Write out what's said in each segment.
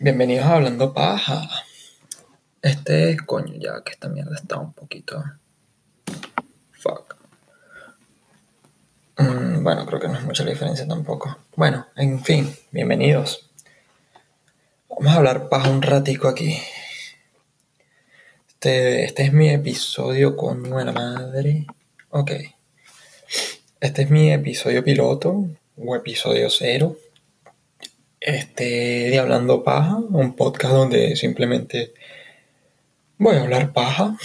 Bienvenidos a Hablando Paja. Este es coño, ya que esta mierda está un poquito. Fuck. Mm, bueno, creo que no es mucha la diferencia tampoco. Bueno, en fin, bienvenidos. Vamos a hablar paja un ratico aquí. Este, este es mi episodio con la madre. Ok. Este es mi episodio piloto o episodio cero este, de Hablando Paja, un podcast donde simplemente voy a hablar paja.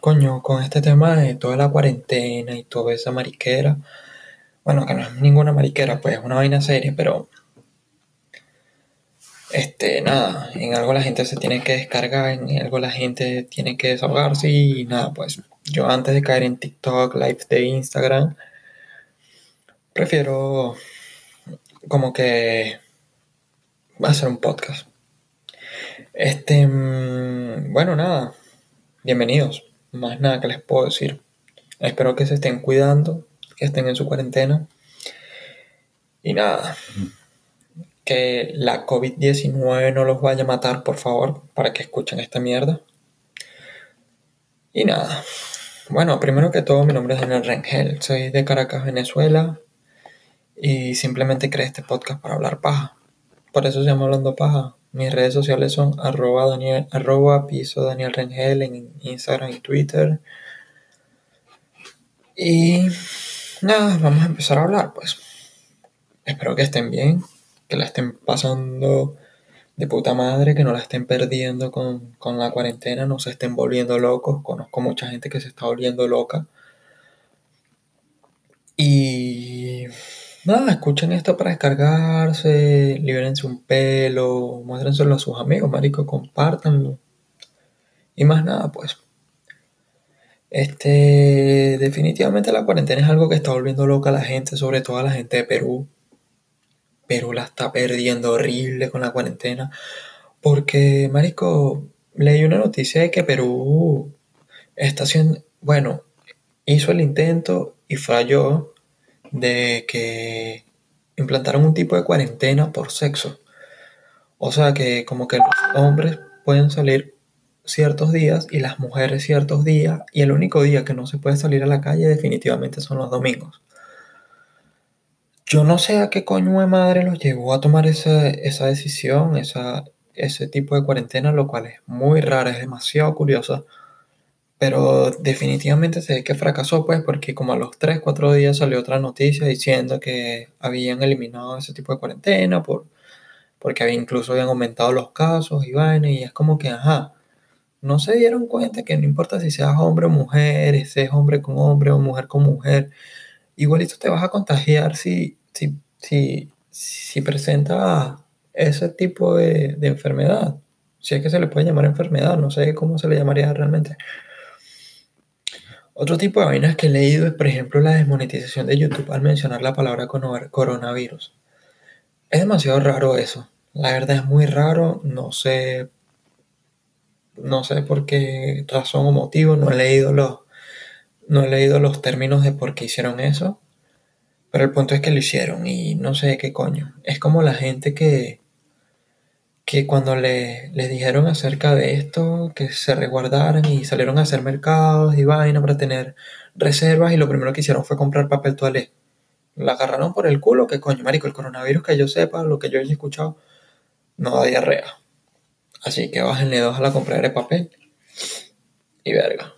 Coño, con este tema de toda la cuarentena y toda esa mariquera. Bueno, que no es ninguna mariquera, pues es una vaina seria, pero. Este, nada, en algo la gente se tiene que descargar, en algo la gente tiene que desahogarse y nada, pues yo antes de caer en TikTok, live de Instagram, prefiero como que va a ser un podcast. Este, mm, bueno, nada, bienvenidos. Más nada que les puedo decir. Espero que se estén cuidando, que estén en su cuarentena. Y nada, que la COVID-19 no los vaya a matar, por favor, para que escuchen esta mierda. Y nada, bueno, primero que todo, mi nombre es Daniel Rengel, soy de Caracas, Venezuela, y simplemente creé este podcast para hablar paja. Por eso se llama Hablando Paja. Mis redes sociales son arroba, Daniel, arroba piso Daniel Rengel en Instagram y Twitter. Y nada, vamos a empezar a hablar, pues. Espero que estén bien, que la estén pasando de puta madre, que no la estén perdiendo con, con la cuarentena, no se estén volviendo locos. Conozco mucha gente que se está volviendo loca. Y Nada, escuchen esto para descargarse, libérense un pelo, muéstrenselo a sus amigos, marico, compártanlo. Y más nada, pues. Este, definitivamente la cuarentena es algo que está volviendo loca a la gente, sobre todo a la gente de Perú. Perú la está perdiendo horrible con la cuarentena. Porque, marico, leí una noticia de que Perú está haciendo, bueno, hizo el intento y falló de que implantaron un tipo de cuarentena por sexo. O sea que como que los hombres pueden salir ciertos días y las mujeres ciertos días y el único día que no se puede salir a la calle definitivamente son los domingos. Yo no sé a qué coño de madre los llevó a tomar esa, esa decisión, esa, ese tipo de cuarentena, lo cual es muy raro, es demasiado curioso pero definitivamente se ve que fracasó, pues, porque como a los 3, 4 días salió otra noticia diciendo que habían eliminado ese tipo de cuarentena, por, porque había, incluso habían aumentado los casos y vainas, y es como que, ajá, no se dieron cuenta que no importa si seas hombre o mujer, si seas hombre con hombre o mujer con mujer, igualito te vas a contagiar si, si, si, si presenta ese tipo de enfermedad. Si es que se le puede llamar enfermedad, no sé cómo se le llamaría realmente. Otro tipo de vainas que he leído es, por ejemplo, la desmonetización de YouTube al mencionar la palabra coronavirus. Es demasiado raro eso. La verdad es muy raro. No sé. No sé por qué razón o motivo. No he leído los. No he leído los términos de por qué hicieron eso. Pero el punto es que lo hicieron. Y no sé qué coño. Es como la gente que que cuando le, les dijeron acerca de esto, que se resguardaran y salieron a hacer mercados y vaina para tener reservas y lo primero que hicieron fue comprar papel toalé. La agarraron por el culo, que coño, marico, el coronavirus que yo sepa, lo que yo haya escuchado, no da diarrea. Así que bájenle dos a la compra de papel. Y verga.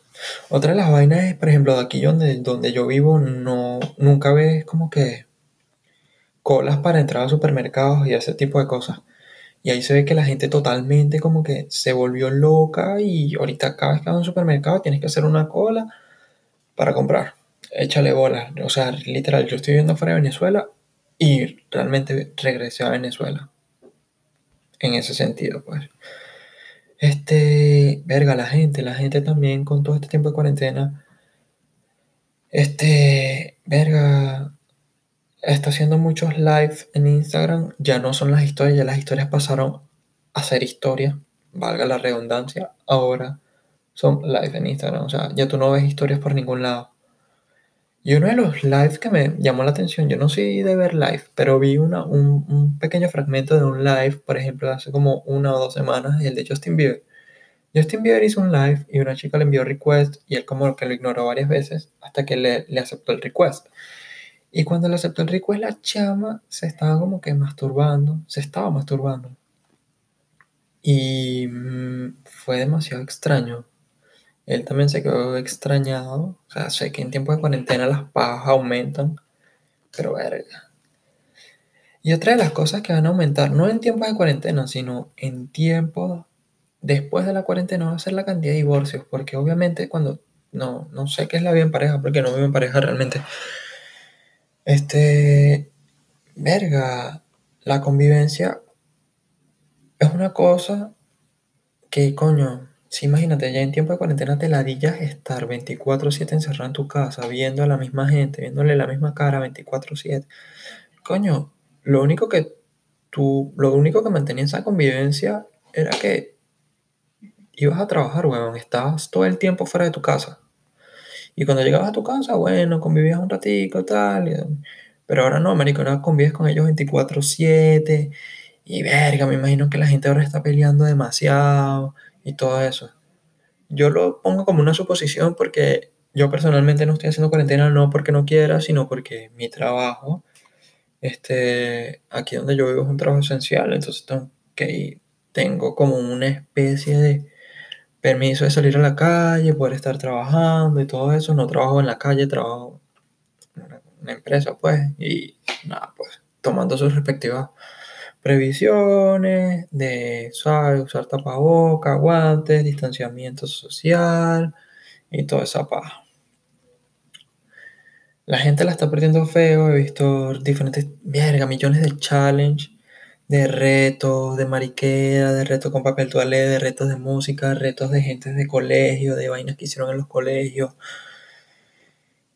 Otra de las vainas es, por ejemplo, de aquí donde, donde yo vivo, no, nunca ves como que colas para entrar a supermercados y ese tipo de cosas. Y ahí se ve que la gente totalmente como que se volvió loca y ahorita cada vez que vas a un supermercado tienes que hacer una cola para comprar. Échale bolas. O sea, literal, yo estoy viviendo fuera de Venezuela y realmente regresé a Venezuela. En ese sentido, pues. Este, verga, la gente, la gente también con todo este tiempo de cuarentena. Este, verga, está haciendo muchos live en Instagram. Ya no son las historias, ya las historias pasaron a ser historia, valga la redundancia. Ahora son live en Instagram. O sea, ya tú no ves historias por ningún lado. Y uno de los lives que me llamó la atención, yo no soy de ver live, pero vi una, un, un pequeño fragmento de un live, por ejemplo, hace como una o dos semanas, el de Justin Bieber. Justin Bieber hizo un live y una chica le envió request y él como que lo ignoró varias veces hasta que le, le aceptó el request. Y cuando le aceptó el request, la chama se estaba como que masturbando, se estaba masturbando. Y mm, fue demasiado extraño. Él también se quedó extrañado. O sea, sé que en tiempos de cuarentena las pajas aumentan, pero verga. Y otra de las cosas que van a aumentar, no en tiempos de cuarentena, sino en tiempos después de la cuarentena, va a ser la cantidad de divorcios, porque obviamente cuando, no, no sé qué es la vida en pareja, porque no vivo en pareja realmente. Este, verga, la convivencia es una cosa que, coño, si imagínate, ya en tiempo de cuarentena te ladillas estar 24/7 encerrado en tu casa, viendo a la misma gente, viéndole la misma cara 24/7. Coño, lo único que tú, lo único que mantenía esa convivencia era que ibas a trabajar, weón, estabas todo el tiempo fuera de tu casa. Y cuando llegabas a tu casa, bueno, convivías un ratico, tal, pero ahora no, marico, ahora convives con ellos 24/7 y verga, me imagino que la gente ahora está peleando demasiado y todo eso. Yo lo pongo como una suposición porque yo personalmente no estoy haciendo cuarentena no porque no quiera, sino porque mi trabajo, este, aquí donde yo vivo es un trabajo esencial, entonces tengo tengo como una especie de permiso de salir a la calle, poder estar trabajando y todo eso. No trabajo en la calle, trabajo en una, empresa, pues, y nada, pues, tomando sus respectivas previsiones de ¿sabes? usar tapaboca, guantes, distanciamiento social y toda esa paja. La gente la está perdiendo feo, he visto diferentes, verga, millones de challenge, de retos, de mariquera, de retos con papel toalé, de retos de música, retos de gente de colegio, de vainas que hicieron en los colegios.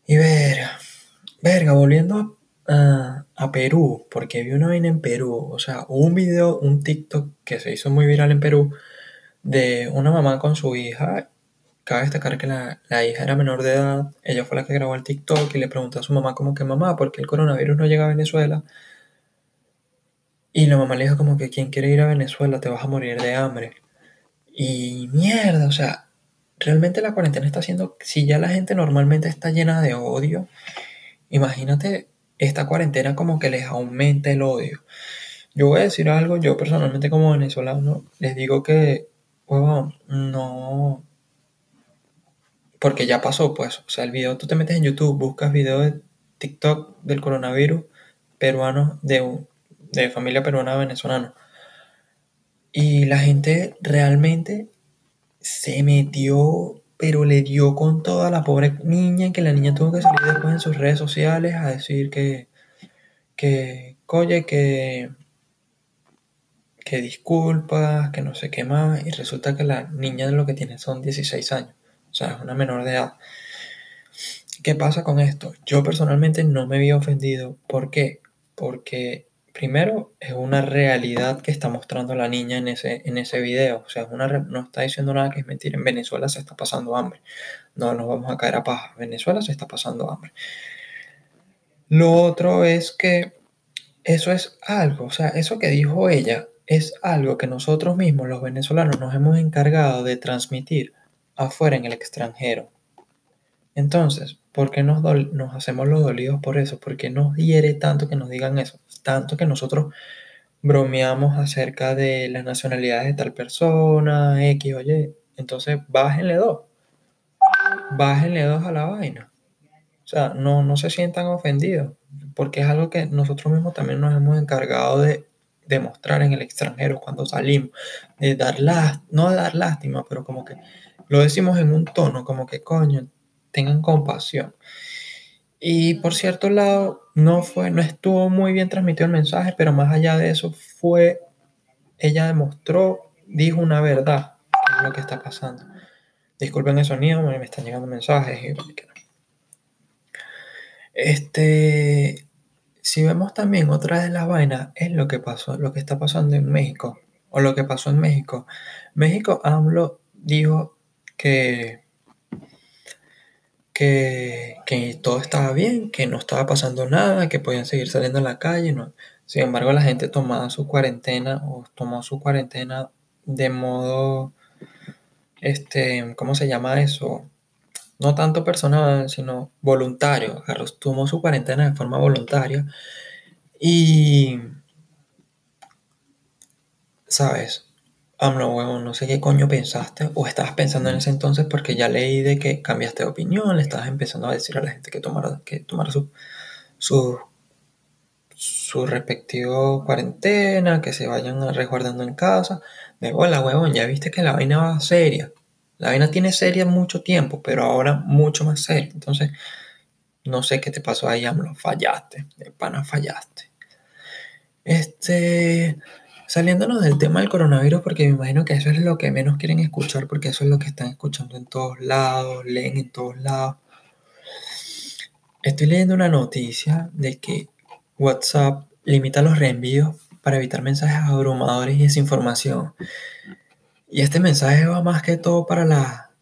Y verga, verga, volviendo a, a Perú, porque vi una vaina en Perú, o sea, un video, un TikTok que se hizo muy viral en Perú, de una mamá con su hija. Cabe destacar que la, la hija era menor de edad, ella fue la que grabó el TikTok y le preguntó a su mamá como que mamá, ¿por qué el coronavirus no llega a Venezuela? Y la mamá le dijo como que ¿quién quiere ir a Venezuela? Te vas a morir de hambre. Y mierda, o sea, realmente la cuarentena está haciendo, si ya la gente normalmente está llena de odio, imagínate esta cuarentena como que les aumenta el odio. Yo voy a decir algo, yo personalmente como venezolano, les digo que, huevón, no, porque ya pasó, pues, o sea, el video, tú te metes en YouTube, buscas videos de TikTok del coronavirus peruanos de, un- de familia peruana venezolana. Y la gente realmente se metió, pero le dio con toda la pobre niña, que la niña tuvo que salir después en sus redes sociales a decir que, que, oye, que, que disculpas, que no sé qué más, y resulta que la niña lo que tiene son 16 años, o sea, es una menor de edad. ¿Qué pasa con esto? Yo personalmente no me vi ofendido. ¿Por qué? Porque primero es una realidad que está mostrando la niña en ese, en ese video. O sea, una, no está diciendo nada que es mentira. En Venezuela se está pasando hambre. No nos vamos a caer a paja. Venezuela se está pasando hambre. Lo otro es que eso es algo, o sea, eso que dijo ella es algo que nosotros mismos, los venezolanos, nos hemos encargado de transmitir afuera en el extranjero. Entonces, ¿por qué nos, nos hacemos los dolidos por eso? ¿Por qué nos hiere tanto que nos digan eso? Tanto que nosotros bromeamos acerca de las nacionalidades de tal persona, X o Y. Entonces, bájenle dos. Bájenle dos a la vaina. O sea, no, no se sientan ofendidos, porque es algo que nosotros mismos también nos hemos encargado de demostrar en el extranjero cuando salimos, de dar lástima, no dar lástima, pero como que lo decimos en un tono, como que coño, tengan compasión. Y por cierto lado, no fue, no estuvo muy bien transmitido el mensaje, pero más allá de eso fue, ella demostró, dijo una verdad, lo que está pasando. Disculpen el sonido, me me están llegando mensajes y este, si vemos también otra de las vainas, es lo que pasó, lo que está pasando en México, o lo que pasó en México. México, AMLO dijo que, que, todo estaba bien, que no estaba pasando nada, que podían seguir saliendo a la calle. No. Sin embargo, la gente tomaba su cuarentena o tomó su cuarentena de modo, este, ¿cómo se llama eso? No tanto personal, sino voluntario. Carlos tomó su cuarentena de forma voluntaria y, ¿sabes? AMLO, huevón, no sé qué coño pensaste o estabas pensando en ese entonces porque ya leí de que cambiaste de opinión, le estabas empezando a decir a la gente que tomara, que tomara su, su, su respectivo cuarentena, que se vayan resguardando en casa. Me hola, huevón, ya viste que la vaina va seria. La vaina tiene seria mucho tiempo, pero ahora mucho más seria. Entonces, no sé qué te pasó ahí, AMLO. Fallaste, de pana fallaste. Este, Saliéndonos del tema del coronavirus, porque me imagino que eso es lo que menos quieren escuchar, porque eso es lo que están escuchando en todos lados, leen en todos lados. Estoy leyendo una noticia de que WhatsApp limita los reenvíos para evitar mensajes abrumadores y desinformación. Y este mensaje va más que todo para la,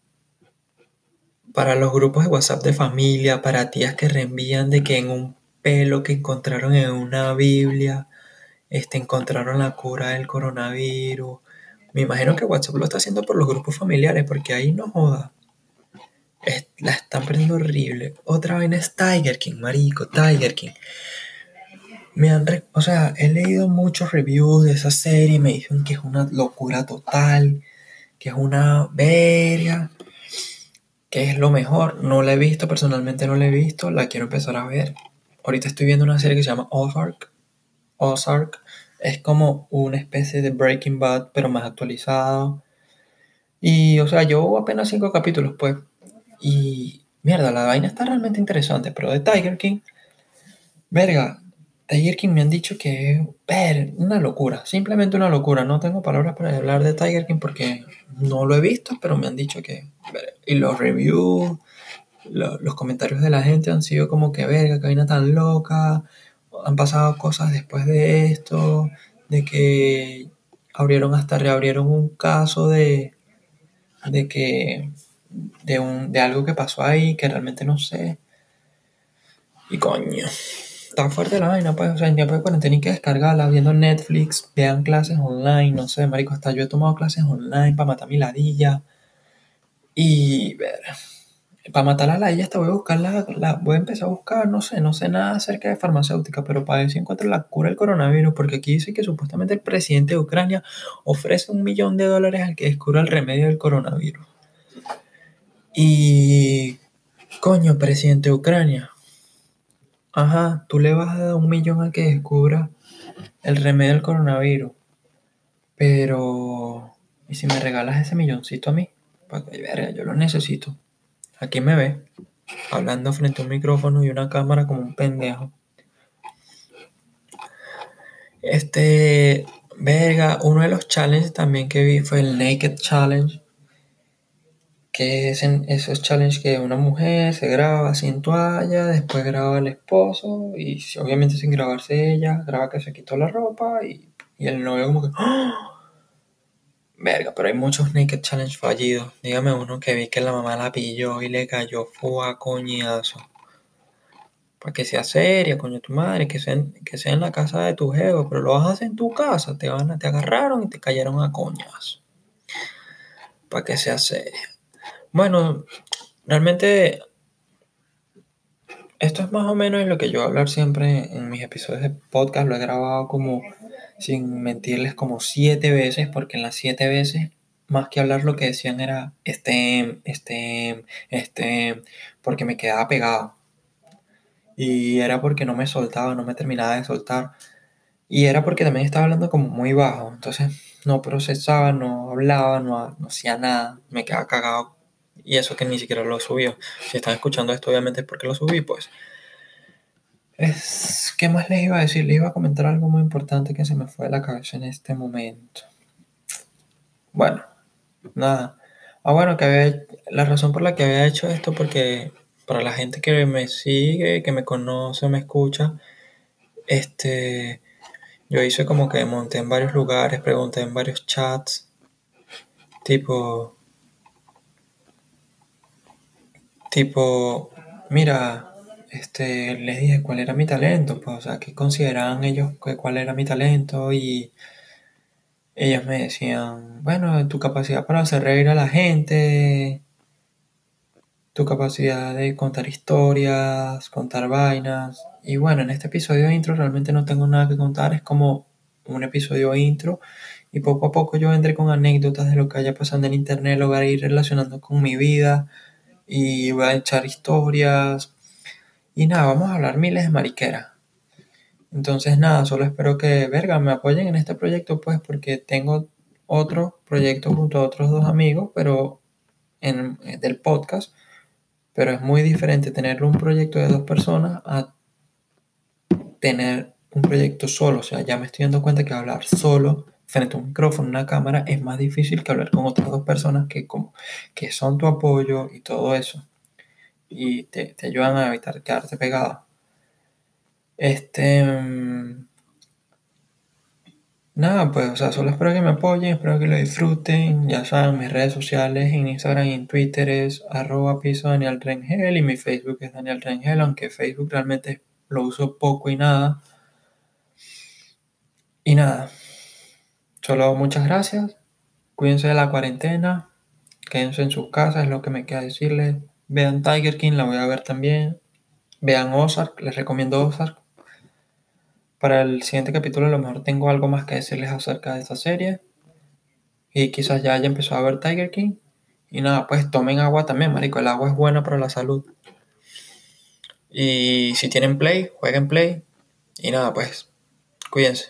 para los grupos de WhatsApp de familia, para tías que reenvían de que en un pelo que encontraron en una Biblia este, encontraron la cura del coronavirus. Me imagino que WhatsApp lo está haciendo por los grupos familiares, porque ahí no joda. la están perdiendo horrible. Otra vez es Tiger King, marico, Tiger King. Me han, o sea, he leído muchos reviews de esa serie me dicen que es una locura total, que es una verga, que es lo mejor. No la he visto, personalmente no la he visto, la quiero empezar a ver. Ahorita estoy viendo una serie que se llama Ozark, Ozark es como una especie de Breaking Bad, pero más actualizado. Y, o sea, yo apenas cinco capítulos, pues. Y, mierda, la vaina está realmente interesante. Pero de Tiger King, verga, Tiger King me han dicho que es, una locura. Simplemente una locura. No tengo palabras para hablar de Tiger King porque no lo he visto, pero me han dicho que. Y los reviews, los comentarios de la gente han sido como que, verga, que vaina tan loca han pasado cosas después de esto, de que abrieron hasta reabrieron un caso de, de que de, un, de algo que pasó ahí que realmente no sé. Y coño, está fuerte la vaina, pues, o sea, en tiempo de cuarentena hay que descargarla, viendo Netflix, vean clases online, no sé, marico, hasta yo he tomado clases online para matar mi ladilla. Y ver, para matar a la ella, voy a buscar la, voy a empezar a buscar, no sé, no sé nada acerca de farmacéutica, pero para ver si encuentro la cura del coronavirus, porque aquí dice que supuestamente el presidente de Ucrania ofrece un millón de dólares al que descubra el remedio del coronavirus. Y, coño, presidente de Ucrania, ajá, tú le vas a dar un millón al que descubra el remedio del coronavirus, pero, ¿y si me regalas ese milloncito a mí? Para que verga, yo lo necesito. Aquí me ve, hablando frente a un micrófono y una cámara como un pendejo. Este, verga, uno de los challenges también que vi fue el Naked Challenge. Que es en esos challenges que una mujer se graba sin toalla, después graba al esposo y obviamente sin grabarse ella, graba que se quitó la ropa y, y el novio como que... ¡Oh! Verga, pero hay muchos Naked Challenge fallidos. Dígame uno que vi que la mamá la pilló y le cayó fue a coñazo. Para que sea seria, coño, tu madre, que sea, en, que sea en la casa de tu jefe, pero lo vas a hacer en tu casa. Te, van te agarraron y te cayeron a coñazo. Para que sea seria. Bueno, realmente esto es más o menos lo que yo voy a hablar siempre en mis episodios de podcast. Lo he grabado como sin mentirles, como siete veces, porque en las siete veces, más que hablar, lo que decían era este, este, este, porque me quedaba pegado. Y era porque no me soltaba, no me terminaba de soltar. Y era porque también estaba hablando como muy bajo. Entonces no procesaba, no hablaba, no, no hacía nada. Me quedaba cagado. Y eso que ni siquiera lo subió. Si están escuchando esto, obviamente es porque lo subí, pues. Es, ¿Qué más les iba a decir? Les iba a comentar algo muy importante que se me fue de la cabeza en este momento. Bueno, nada. Ah, bueno, que había, la razón por la que había hecho esto, porque para la gente que me sigue, que me conoce, me escucha, este, yo hice como que monté en varios lugares, pregunté en varios chats, tipo, Tipo, mira, este, les dije cuál era mi talento, pues, o qué consideraban ellos que cuál era mi talento y ellos me decían, bueno, tu capacidad para hacer reír a la gente, tu capacidad de contar historias, contar vainas. Y bueno, en este episodio de intro realmente no tengo nada que contar, es como un episodio intro y poco a poco yo vendré con anécdotas de lo que haya pasado en internet, lo voy a ir relacionando con mi vida y voy a echar historias. Y nada, vamos a hablar miles de mariqueras. Entonces nada, solo espero que, verga, me apoyen en este proyecto pues porque tengo otro proyecto junto a otros dos amigos, pero en, del podcast, pero es muy diferente tener un proyecto de dos personas a tener un proyecto solo. O sea, ya me estoy dando cuenta que hablar solo frente a un micrófono, una cámara, es más difícil que hablar con otras dos personas que, como, que son tu apoyo y todo eso. Y te, te ayudan a evitar quedarte pegado. Este. mm, Nada, pues, o sea, solo espero que me apoyen, espero que lo disfruten. Ya saben, mis redes sociales en Instagram y en Twitter es arroba piso Daniel Rengel y mi Facebook es Daniel Rengel, aunque Facebook realmente lo uso poco y nada. Y nada, solo muchas gracias. Cuídense de la cuarentena, quédense en sus casas, es lo que me queda decirles. Vean Tiger King, la voy a ver también. Vean Ozark, les recomiendo Ozark. Para el siguiente capítulo a lo mejor tengo algo más que decirles acerca de esta serie. Y quizás ya haya empezado a ver Tiger King. Y nada, pues tomen agua también, marico. El agua es buena para la salud. Y si tienen play, jueguen play. Y nada, pues, cuídense.